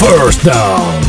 First Down.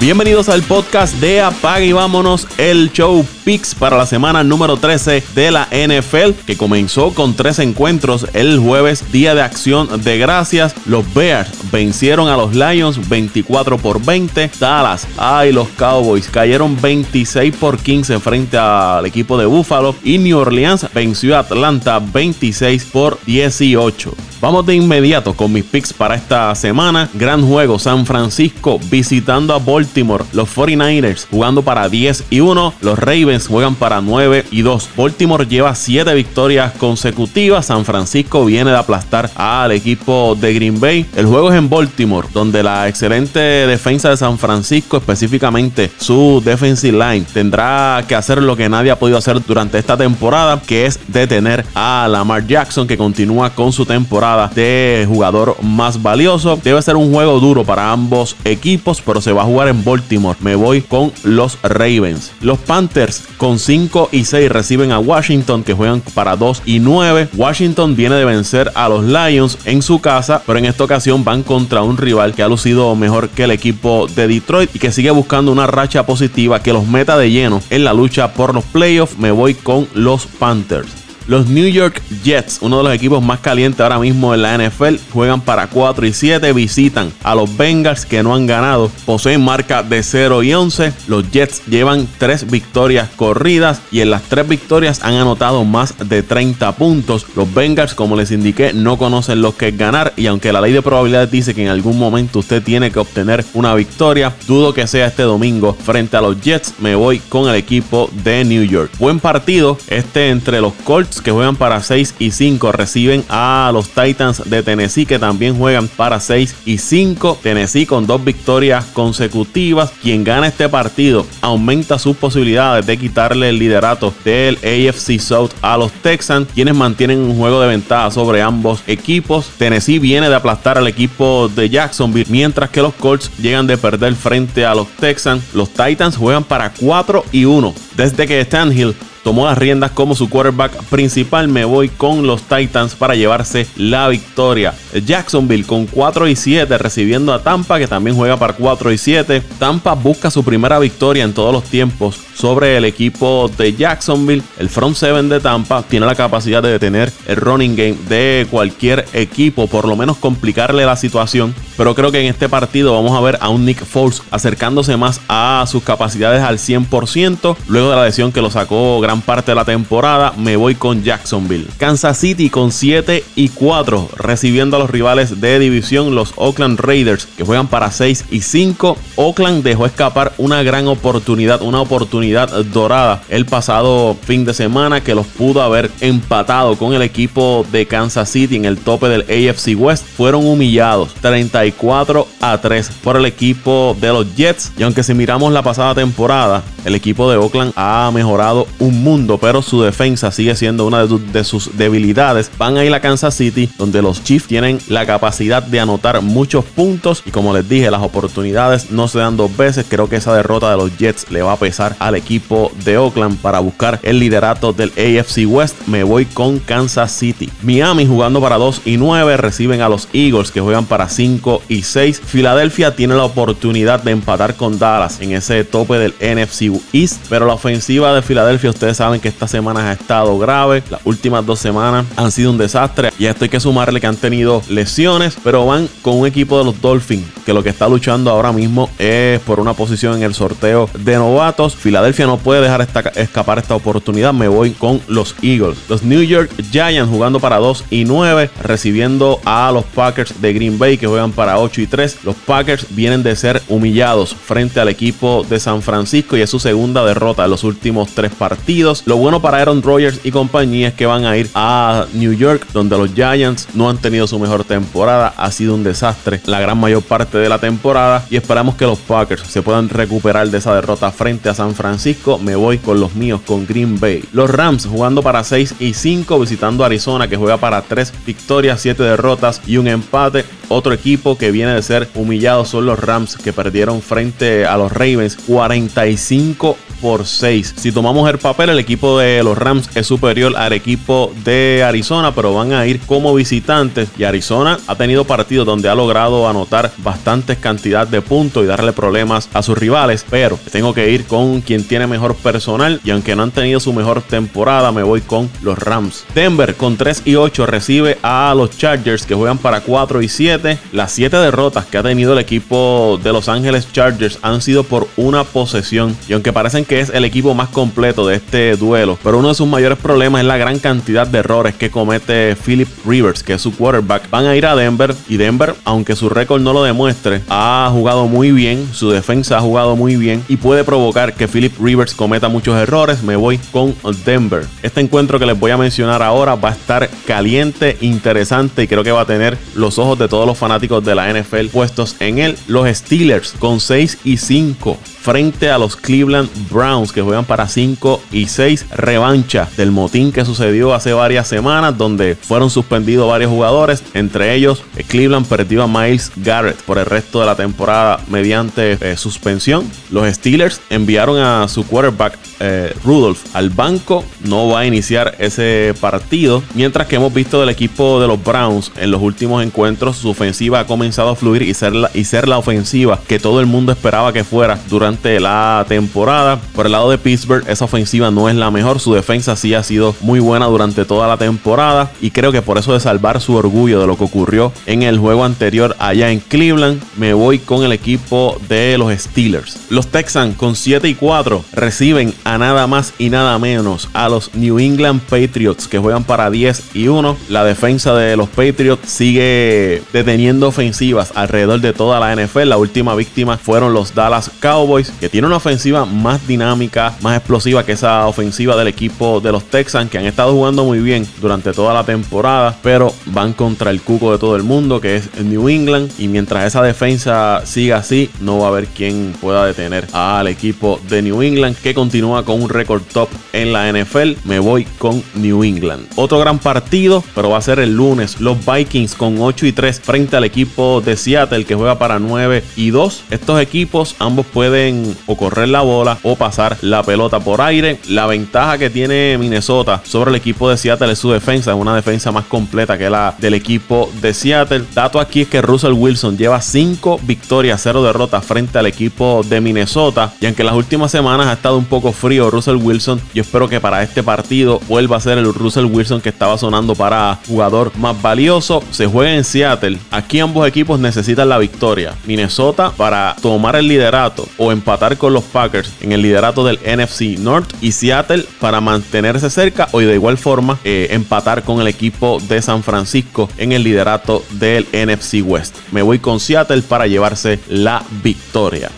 Bienvenidos al podcast de Apaga y vámonos el show Picks para la semana número 13 de la NFL que comenzó con tres encuentros el jueves, día de acción de gracias. Los Bears vencieron a los Lions 24 por 20. Dallas, ay, los Cowboys cayeron 26 por 15 frente al equipo de Buffalo y New Orleans venció a Atlanta 26 por 18. Vamos de inmediato con mis picks para esta semana. Gran juego, San Francisco visitando a Baltimore. Los 49ers jugando para 10 y 1. Los Ravens juegan para 9 y 2. Baltimore lleva 7 victorias consecutivas. San Francisco viene de aplastar al equipo de Green Bay. El juego es en Baltimore, donde la excelente defensa de San Francisco, específicamente su defensive line, tendrá que hacer lo que nadie ha podido hacer durante esta temporada, que es detener a Lamar Jackson, que continúa con su temporada de jugador más valioso. Debe ser un juego duro para ambos equipos, pero se va a jugar en Baltimore. Me voy con los Ravens. Los Panthers con 5 y 6 reciben a Washington que juegan para 2 y 9. Washington viene de vencer a los Lions en su casa, pero en esta ocasión van contra un rival que ha lucido mejor que el equipo de Detroit y que sigue buscando una racha positiva que los meta de lleno en la lucha por los playoffs. Me voy con los Panthers. Los New York Jets, uno de los equipos más calientes ahora mismo en la NFL, juegan para 4 y 7, visitan a los Bengals que no han ganado, poseen marca de 0 y 11. Los Jets llevan 3 victorias corridas y en las 3 victorias han anotado más de 30 puntos. Los Bengals, como les indiqué, no conocen lo que es ganar y aunque la ley de probabilidades dice que en algún momento usted tiene que obtener una victoria, dudo que sea este domingo frente a los Jets. Me voy con el equipo de New York. Buen partido este entre los Colts que juegan para 6 y 5 reciben a los Titans de Tennessee que también juegan para 6 y 5. Tennessee con dos victorias consecutivas. Quien gana este partido aumenta sus posibilidades de quitarle el liderato del AFC South a los Texans, quienes mantienen un juego de ventaja sobre ambos equipos. Tennessee viene de aplastar al equipo de Jacksonville, mientras que los Colts llegan de perder frente a los Texans. Los Titans juegan para 4 y 1 desde que Stanhill tomó las riendas como su quarterback principal. Me voy con los Titans para llevarse la victoria. Jacksonville con 4 y 7 recibiendo a Tampa que también juega para 4 y 7. Tampa busca su primera victoria en todos los tiempos sobre el equipo de Jacksonville. El front seven de Tampa tiene la capacidad de detener el running game de cualquier equipo, por lo menos complicarle la situación. Pero creo que en este partido vamos a ver a un Nick Foles acercándose más a sus capacidades al 100%. Luego de la lesión que lo sacó gran parte de la temporada, me voy con Jacksonville. Kansas City con 7 y 4, recibiendo a los rivales de división, los Oakland Raiders, que juegan para 6 y 5. Oakland dejó escapar una gran oportunidad, una oportunidad dorada el pasado fin de semana que los pudo haber empatado con el equipo de Kansas City en el tope del AFC West. Fueron humillados 34 a 3 por el equipo de los Jets. Y aunque si miramos la pasada temporada, el equipo de Oakland ha mejorado un mundo, pero su defensa sigue siendo una de, sus debilidades. Van a ir a Kansas City, donde los Chiefs tienen la capacidad de anotar muchos puntos. Y como les dije, las oportunidades no se dan dos veces. Creo que esa derrota de los Jets le va a pesar equipo de Oakland para buscar el liderato del AFC West. Me voy con Kansas City. Miami jugando para 2 y 9 reciben a los Eagles que juegan para 5 y 6. Filadelfia tiene la oportunidad de empatar con Dallas en ese tope del NFC East, pero la ofensiva de Filadelfia, ustedes saben que esta semana ha estado grave. Las últimas dos semanas han sido un desastre. Y a esto hay que sumarle que han tenido lesiones, pero van con un equipo de los Dolphins que lo que está luchando ahora mismo es por una posición en el sorteo de novatos. Filadelfia no puede dejar escapar esta oportunidad. Me voy con los Eagles. Los New York Giants jugando para 2 y 9, recibiendo a los Packers de Green Bay que juegan para 8 y 3. Los Packers vienen de ser humillados frente al equipo de San Francisco y es su segunda derrota en los últimos tres partidos. Lo bueno para Aaron Rodgers y compañía es que van a ir a New York, donde los Giants no han tenido su mejor temporada. Ha sido un desastre la gran mayor parte de la temporada y esperamos que los Packers se puedan recuperar de esa derrota frente a San Francisco. Me voy con los míos, con Green Bay. Los Rams jugando para 6 y 5, visitando Arizona, que juega para 3 victorias, 7 derrotas y un empate. Otro equipo que viene de ser humillado son los Rams que perdieron frente a los Ravens 45 por 6. Si tomamos el papel, el equipo de los Rams es superior al equipo de Arizona, pero van a ir como visitantes. Y Arizona ha tenido partidos donde ha logrado anotar bastantes cantidad de puntos y darle problemas a sus rivales. Pero tengo que ir con quien tiene mejor personal. Y aunque no han tenido su mejor temporada, me voy con los Rams. Denver con 3 y 8 recibe a los Chargers que juegan para 4 y 7. Las 7 derrotas que ha tenido el equipo de Los Ángeles Chargers han sido por una posesión. Y aunque parecen que es el equipo más completo de este duelo, pero uno de sus mayores problemas es la gran cantidad de errores que comete Philip Rivers, que es su quarterback. Van a ir a Denver y Denver, aunque su récord no lo demuestre, ha jugado muy bien, su defensa ha jugado muy bien y puede provocar que Philip Rivers cometa muchos errores. Me voy con Denver. Este encuentro que les voy a mencionar ahora va a estar caliente, interesante y creo que va a tener los ojos de todos los fanáticos de la NFL puestos en él. Los Steelers con 6 y 5 frente a los Cleveland Browns que juegan para 5 y 6 revancha del motín que sucedió hace varias semanas donde fueron suspendidos varios jugadores, entre ellos eh, Cleveland perdió a Miles Garrett por el resto de la temporada mediante eh, suspensión. Los Steelers enviaron a su quarterback eh, Rudolph al banco, no va a iniciar ese partido, mientras que hemos visto del equipo de los Browns en los últimos encuentros su ofensiva ha comenzado a fluir y ser la, y ser la ofensiva que todo el mundo esperaba que fuera la temporada. Por el lado de Pittsburgh, esa ofensiva no es la mejor. Su defensa sí ha sido muy buena durante toda la temporada. Y creo que por eso de salvar su orgullo de lo que ocurrió en el juego anterior allá en Cleveland, me voy con el equipo de los Steelers. Los Texans con 7 y 4 reciben a nada más y nada menos a los New England Patriots que juegan para 10 y 1. La defensa de los Patriots sigue deteniendo ofensivas alrededor de toda la NFL. La última víctima fueron los Dallas Cowboys que tiene una ofensiva más dinámica, más explosiva que esa ofensiva del equipo de los Texans, que han estado jugando muy bien durante toda la temporada, pero van contra el cuco de todo el mundo, que es New England. Y mientras esa defensa siga así, no va a haber quien pueda detener al equipo de New England, que continúa con un récord top en la NFL. Me voy con New England. Otro gran partido, pero va a ser el lunes. Los Vikings con 8 y 3 frente al equipo de Seattle, que juega para 9 y 2. Estos equipos ambos pueden o correr la bola o pasar la pelota por aire. La ventaja que tiene Minnesota sobre el equipo de Seattle es su defensa, es una defensa más completa que la del equipo de Seattle. Dato aquí es que Russell Wilson lleva 5 victorias, 0 derrotas frente al equipo de Minnesota. Y aunque las últimas semanas ha estado un poco frío Russell Wilson, yo espero que para este partido vuelva a ser el Russell Wilson que estaba sonando para jugador más valioso. Se juega en Seattle. Aquí ambos equipos necesitan la victoria. Minnesota para tomar el liderato o empatar con los Packers en el liderato del NFC North y Seattle para mantenerse cerca o de igual forma eh, empatar con el equipo de San Francisco en el liderato del NFC West. Me voy con Seattle para llevarse la victoria.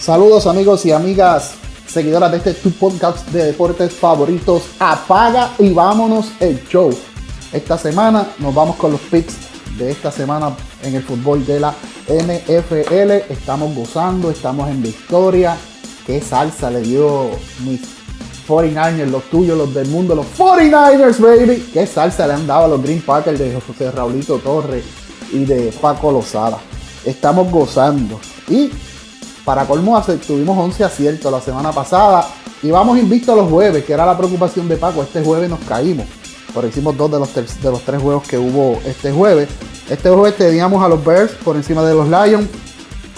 Saludos amigos y amigas seguidoras de este tu podcast de deportes favoritos. Apaga y vámonos el show. Esta semana nos vamos con los picks de esta semana en el fútbol de la NFL. Estamos gozando, estamos en victoria. Qué salsa le dio mis 49ers, los tuyos, los del mundo, los 49ers, baby. Qué salsa le han dado a los Green Packers de José Raulito Torres y de Paco Lozada. Estamos gozando. Y para colmo, tuvimos 11 aciertos la semana pasada. Y vamos invictos los jueves, que era la preocupación de Paco. Este jueves nos caímos. Por hicimos dos de los, de los tres juegos que hubo este jueves. Este jueves teníamos a los Bears por encima de los Lions,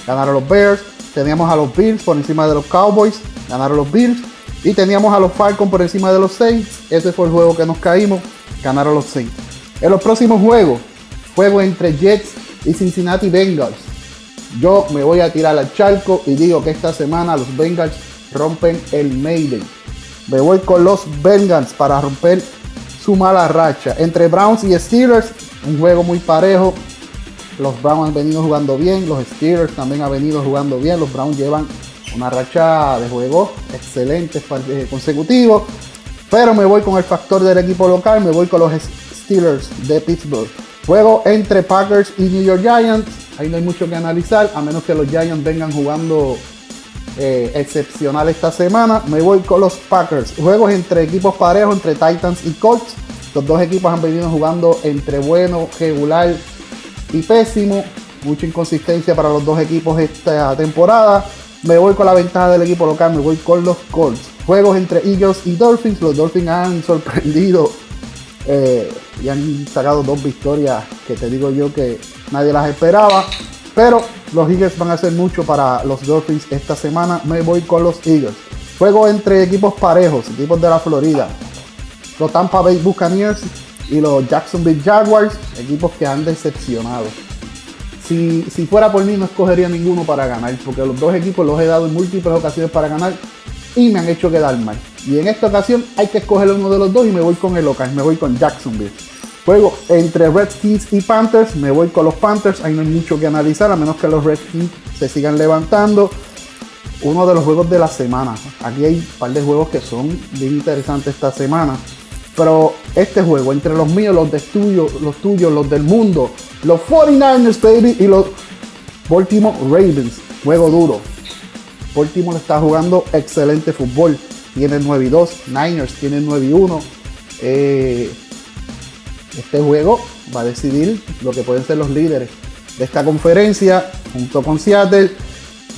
ganaron los Bears. Teníamos a los Bills por encima de los Cowboys, ganaron los Bills. Y teníamos a los Falcons por encima de los Saints. Ese fue el juego que nos caímos, ganaron los Saints. En los próximos juegos, juego entre Jets y Cincinnati Bengals. Yo me voy a tirar al charco y digo que esta semana los Bengals rompen el Maiden. Me voy con los Bengals para romper su mala racha. Entre Browns y Steelers, un juego muy parejo. Los Browns han venido jugando bien, los Steelers también han venido jugando bien. Los Browns llevan una racha de juego excelente eh, consecutivos. Pero me voy con el factor del equipo local, me voy con los Steelers de Pittsburgh. Juego entre Packers y New York Giants. Ahí no hay mucho que analizar, a menos que los Giants vengan jugando eh, excepcional esta semana. Me voy con los Packers. Juegos entre equipos parejos, entre Titans y Colts. Los dos equipos han venido jugando entre bueno, regular y pésimo. Mucha inconsistencia para los dos equipos esta temporada. Me voy con la ventaja del equipo local, me voy con los Colts. Juegos entre Eagles y Dolphins. Los Dolphins han sorprendido eh, y han sacado dos victorias que te digo yo que nadie las esperaba. Pero los Eagles van a hacer mucho para los Dolphins esta semana. Me voy con los Eagles. Juego entre equipos parejos, equipos de la Florida. Los Tampa Bay Buccaneers y los Jacksonville Jaguars, equipos que han decepcionado. Si, si, fuera por mí no escogería ninguno para ganar, porque los dos equipos los he dado en múltiples ocasiones para ganar y me han hecho quedar mal. Y en esta ocasión hay que escoger uno de los dos y me voy con el local, me voy con Jacksonville. Juego entre Redskins y Panthers. Me voy con los Panthers. Ahí no hay mucho que analizar, a menos que los Redskins se sigan levantando. Uno de los juegos de la semana. Aquí hay un par de juegos que son bien interesantes esta semana. Pero este juego, entre los míos, los de tuyo, los tuyos, los del mundo, los 49ers, baby, y los Baltimore Ravens. Juego duro. Baltimore está jugando excelente fútbol. Tiene 9 y 2. Niners tiene 9 y 1. Eh, este juego va a decidir lo que pueden ser los líderes de esta conferencia junto con Seattle.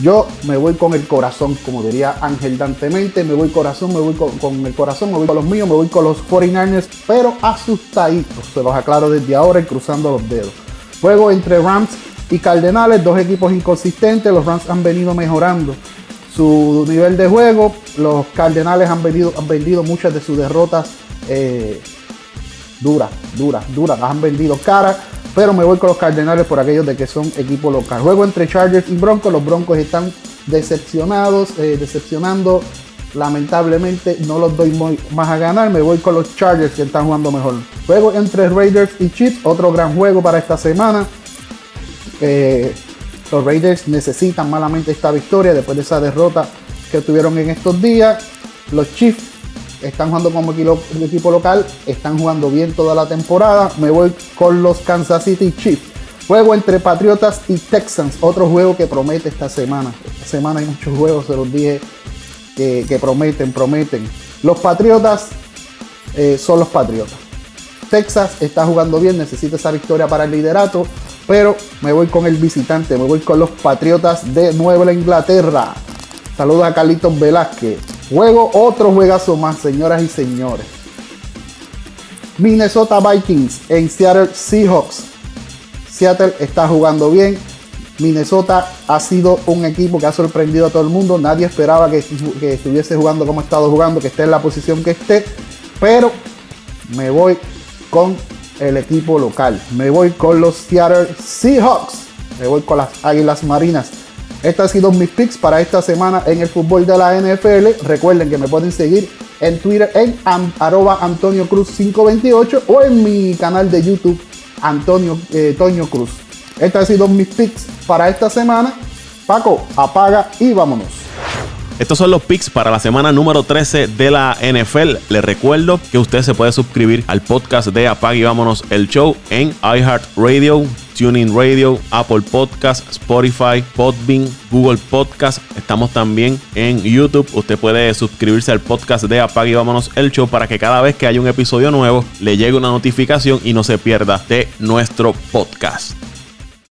Yo me voy con el corazón, como diría Ángel Dantemente, me voy corazón, me voy con, el corazón, me voy con los míos, me voy con los 49ers, pero asustaditos, se los aclaro desde ahora y cruzando los dedos. Juego entre Rams y Cardenales, dos equipos inconsistentes, los Rams han venido mejorando su nivel de juego, los Cardenales han, venido, han vendido muchas de sus derrotas eh, duras, duras, duras, las han vendido caras, pero me voy con los Cardenales por aquellos de que son equipo local. Juego entre Chargers y Broncos, los Broncos están decepcionados, eh, decepcionando. Lamentablemente no los doy más a ganar, me voy con los Chargers que están jugando mejor. Juego entre Raiders y Chiefs, otro gran juego para esta semana. Eh, los Raiders necesitan malamente esta victoria después de esa derrota que tuvieron en estos días. Los Chiefs están jugando como equipo local, están jugando bien toda la temporada. Me voy con los Kansas City Chiefs. Juego entre Patriotas y Texans, otro juego que promete esta semana. Esta semana hay muchos juegos, se los dije, que, prometen, prometen. Los Patriotas eh, son los Patriotas. Texas está jugando bien, necesita esa victoria para el liderato, pero me voy con el visitante, me voy con los Patriotas de Nueva Inglaterra. Saludos a Carlitos Velázquez. Juego otro juegazo más, señoras y señores. Minnesota Vikings en Seattle Seahawks. Seattle está jugando bien. Minnesota ha sido un equipo que ha sorprendido a todo el mundo. Nadie esperaba que, estuviese jugando como ha estado jugando, que esté en la posición que esté. Pero me voy con el equipo local. Me voy con los Seattle Seahawks. Me voy con las Águilas Marinas. Estos han sido mis picks para esta semana en el fútbol de la NFL. Recuerden que me pueden seguir en Twitter en arroba Antonio Cruz 528 o en mi canal de YouTube Antonio eh, Toño Cruz. Estos han sido mis picks para esta semana. Paco, apaga y vámonos. Estos son los picks para la semana número 13 de la NFL. Les recuerdo que usted se puede suscribir al podcast de Apague y Vámonos el Show en iHeartRadio, TuneIn Radio, Apple Podcast, Spotify, Podbean, Google Podcast. Estamos también en YouTube. Usted puede suscribirse al podcast de Apague y Vámonos el Show para que cada vez que haya un episodio nuevo le llegue una notificación y no se pierda de nuestro podcast.